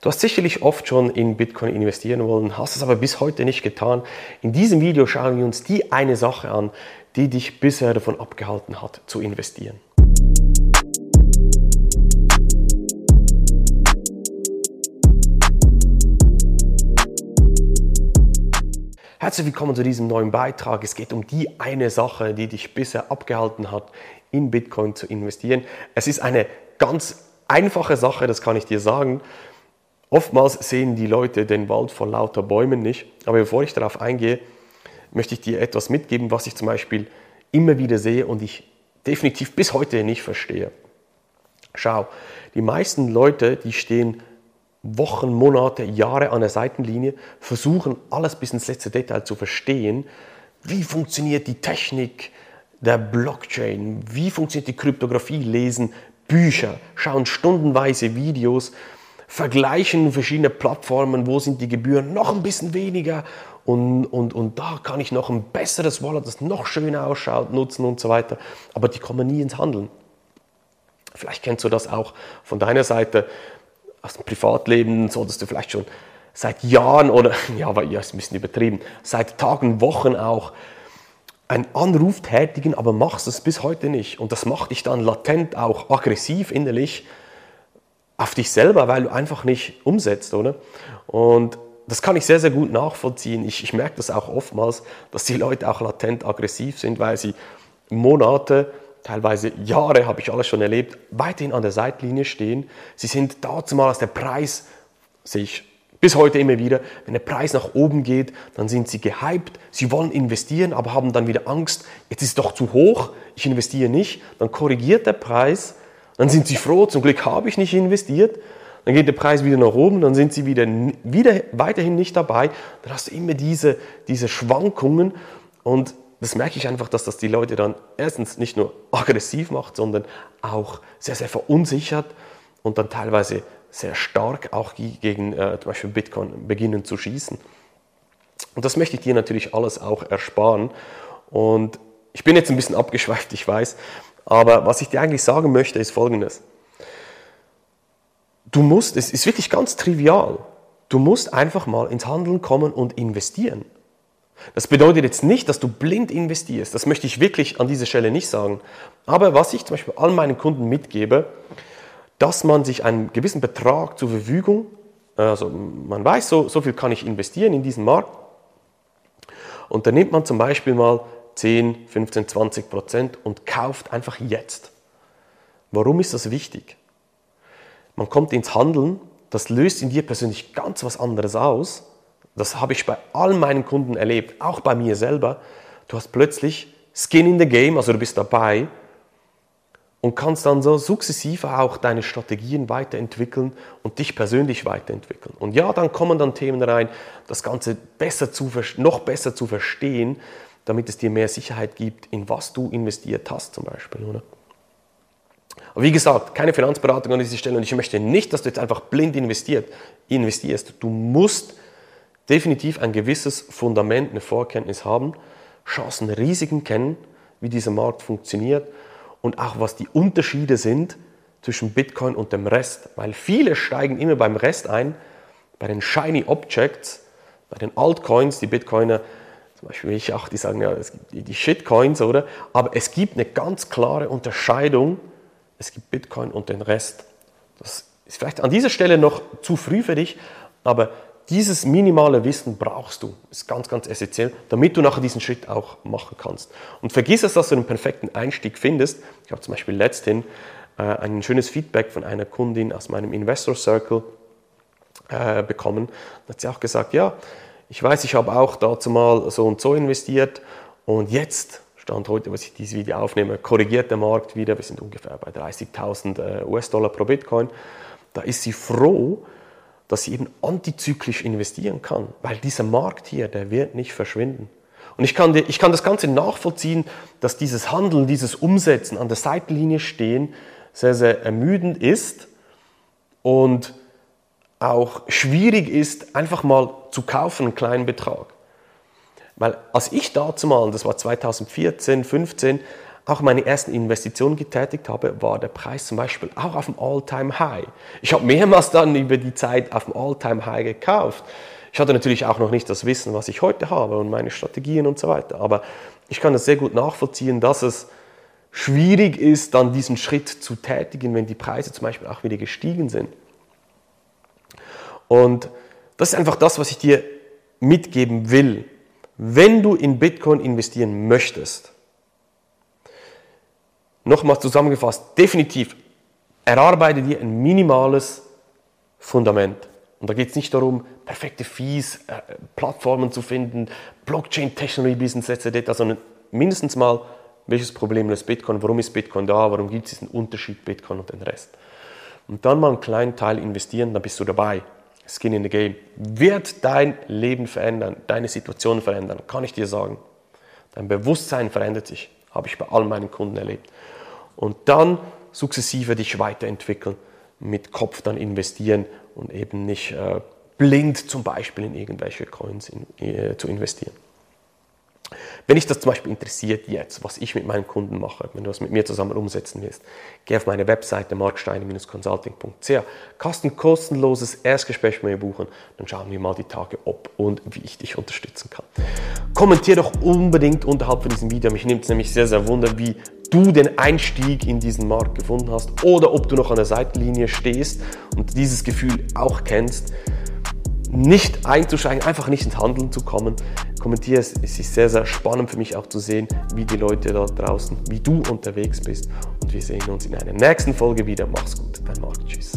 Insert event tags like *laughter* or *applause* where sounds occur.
Du hast sicherlich oft schon in Bitcoin investieren wollen, hast es aber bis heute nicht getan. In diesem Video schauen wir uns die eine Sache an, die dich bisher davon abgehalten hat, zu investieren. Herzlich willkommen zu diesem neuen Beitrag. Es geht um die eine Sache, die dich bisher abgehalten hat, in Bitcoin zu investieren. Es ist eine ganz einfache Sache, das kann ich dir sagen. Oftmals sehen die Leute den Wald vor lauter Bäumen nicht. Aber bevor ich darauf eingehe, möchte ich dir etwas mitgeben, was ich zum Beispiel immer wieder sehe und ich definitiv bis heute nicht verstehe. Schau, die meisten Leute, die stehen Wochen, Monate, Jahre an der Seitenlinie, versuchen alles bis ins letzte Detail zu verstehen. Wie funktioniert die Technik der Blockchain? Wie funktioniert die Kryptographie? Lesen Bücher, schauen stundenweise Videos vergleichen verschiedene Plattformen, wo sind die Gebühren noch ein bisschen weniger und, und, und da kann ich noch ein besseres Wallet, das noch schöner ausschaut, nutzen und so weiter. Aber die kommen nie ins Handeln. Vielleicht kennst du das auch von deiner Seite aus dem Privatleben, solltest du vielleicht schon seit Jahren oder, *laughs* ja, aber ja, ist ein bisschen übertrieben, seit Tagen, Wochen auch einen Anruf tätigen, aber machst es bis heute nicht. Und das macht dich dann latent auch aggressiv innerlich auf dich selber, weil du einfach nicht umsetzt, oder? Und das kann ich sehr, sehr gut nachvollziehen. Ich, ich merke das auch oftmals, dass die Leute auch latent aggressiv sind, weil sie Monate, teilweise Jahre, habe ich alles schon erlebt, weiterhin an der Seitlinie stehen. Sie sind dazu mal, als der Preis, sehe ich bis heute immer wieder, wenn der Preis nach oben geht, dann sind sie gehypt, sie wollen investieren, aber haben dann wieder Angst, jetzt ist es doch zu hoch, ich investiere nicht, dann korrigiert der Preis dann sind sie froh, zum Glück habe ich nicht investiert. Dann geht der Preis wieder nach oben, dann sind sie wieder, wieder weiterhin nicht dabei. Dann hast du immer diese, diese Schwankungen und das merke ich einfach, dass das die Leute dann erstens nicht nur aggressiv macht, sondern auch sehr, sehr verunsichert und dann teilweise sehr stark auch gegen äh, zum Beispiel Bitcoin beginnen zu schießen. Und das möchte ich dir natürlich alles auch ersparen. Und ich bin jetzt ein bisschen abgeschweift, ich weiß, aber was ich dir eigentlich sagen möchte, ist Folgendes. Du musst, es ist wirklich ganz trivial, du musst einfach mal ins Handeln kommen und investieren. Das bedeutet jetzt nicht, dass du blind investierst. Das möchte ich wirklich an dieser Stelle nicht sagen. Aber was ich zum Beispiel all meinen Kunden mitgebe, dass man sich einen gewissen Betrag zur Verfügung, also man weiß, so, so viel kann ich investieren in diesen Markt. Und dann nimmt man zum Beispiel mal 10, 15, 20 Prozent und kauft einfach jetzt. Warum ist das wichtig? Man kommt ins Handeln, das löst in dir persönlich ganz was anderes aus. Das habe ich bei all meinen Kunden erlebt, auch bei mir selber. Du hast plötzlich Skin in the Game, also du bist dabei und kannst dann so sukzessive auch deine Strategien weiterentwickeln und dich persönlich weiterentwickeln. Und ja, dann kommen dann Themen rein, das Ganze besser zu, noch besser zu verstehen, damit es dir mehr Sicherheit gibt, in was du investiert hast zum Beispiel. Oder? Aber wie gesagt, keine Finanzberatung an dieser Stelle und ich möchte nicht, dass du jetzt einfach blind investiert, investierst. Du musst definitiv ein gewisses Fundament, eine Vorkenntnis haben, Chancen, Risiken kennen, wie dieser Markt funktioniert und auch was die Unterschiede sind zwischen Bitcoin und dem Rest. Weil viele steigen immer beim Rest ein, bei den Shiny Objects, bei den Altcoins, die Bitcoiner zum Beispiel ich auch, die sagen ja, es gibt die Shitcoins, oder? Aber es gibt eine ganz klare Unterscheidung. Es gibt Bitcoin und den Rest. Das ist vielleicht an dieser Stelle noch zu früh für dich, aber dieses minimale Wissen brauchst du. Ist ganz, ganz essentiell, damit du nachher diesen Schritt auch machen kannst. Und vergiss es, dass du einen perfekten Einstieg findest. Ich habe zum Beispiel letzthin äh, ein schönes Feedback von einer Kundin aus meinem Investor Circle äh, bekommen. Da hat sie auch gesagt, ja, ich weiß, ich habe auch dazu mal so und so investiert und jetzt, Stand heute, was ich dieses Video aufnehme, korrigiert der Markt wieder. Wir sind ungefähr bei 30.000 äh, US-Dollar pro Bitcoin. Da ist sie froh, dass sie eben antizyklisch investieren kann, weil dieser Markt hier, der wird nicht verschwinden. Und ich kann, ich kann das Ganze nachvollziehen, dass dieses Handeln, dieses Umsetzen, an der Seitenlinie stehen, sehr, sehr ermüdend ist und auch schwierig ist, einfach mal zu kaufen, einen kleinen Betrag. Weil als ich dazu mal, das war 2014, 15, auch meine ersten Investitionen getätigt habe, war der Preis zum Beispiel auch auf dem All-Time-High. Ich habe mehrmals dann über die Zeit auf dem All-Time-High gekauft. Ich hatte natürlich auch noch nicht das Wissen, was ich heute habe und meine Strategien und so weiter. Aber ich kann das sehr gut nachvollziehen, dass es schwierig ist, dann diesen Schritt zu tätigen, wenn die Preise zum Beispiel auch wieder gestiegen sind. Und das ist einfach das, was ich dir mitgeben will. Wenn du in Bitcoin investieren möchtest, nochmal zusammengefasst, definitiv erarbeite dir ein minimales Fundament. Und da geht es nicht darum, perfekte Fees, äh, Plattformen zu finden, Blockchain-Technologie, Business etc., sondern mindestens mal, welches Problem löst Bitcoin, warum ist Bitcoin da, warum gibt es diesen Unterschied Bitcoin und den Rest. Und dann mal einen kleinen Teil investieren, dann bist du dabei. Skin in the Game. Wird dein Leben verändern, deine Situation verändern, kann ich dir sagen. Dein Bewusstsein verändert sich, habe ich bei all meinen Kunden erlebt. Und dann sukzessive dich weiterentwickeln, mit Kopf dann investieren und eben nicht äh, blind zum Beispiel in irgendwelche Coins in, äh, zu investieren. Wenn dich das zum Beispiel interessiert jetzt, was ich mit meinen Kunden mache, wenn du das mit mir zusammen umsetzen willst, geh auf meine Webseite marksteine-consulting.ch, kannst ein kostenloses Erstgespräch mit mir buchen, dann schauen wir mal die Tage, ob und wie ich dich unterstützen kann. Kommentier doch unbedingt unterhalb von diesem Video, mich nimmt es nämlich sehr, sehr wunder, wie du den Einstieg in diesen Markt gefunden hast oder ob du noch an der Seitenlinie stehst und dieses Gefühl auch kennst nicht einzusteigen, einfach nicht ins Handeln zu kommen. Kommentiere es, es ist sehr, sehr spannend für mich auch zu sehen, wie die Leute da draußen, wie du unterwegs bist. Und wir sehen uns in einer nächsten Folge wieder. Mach's gut, dein Marc. Tschüss.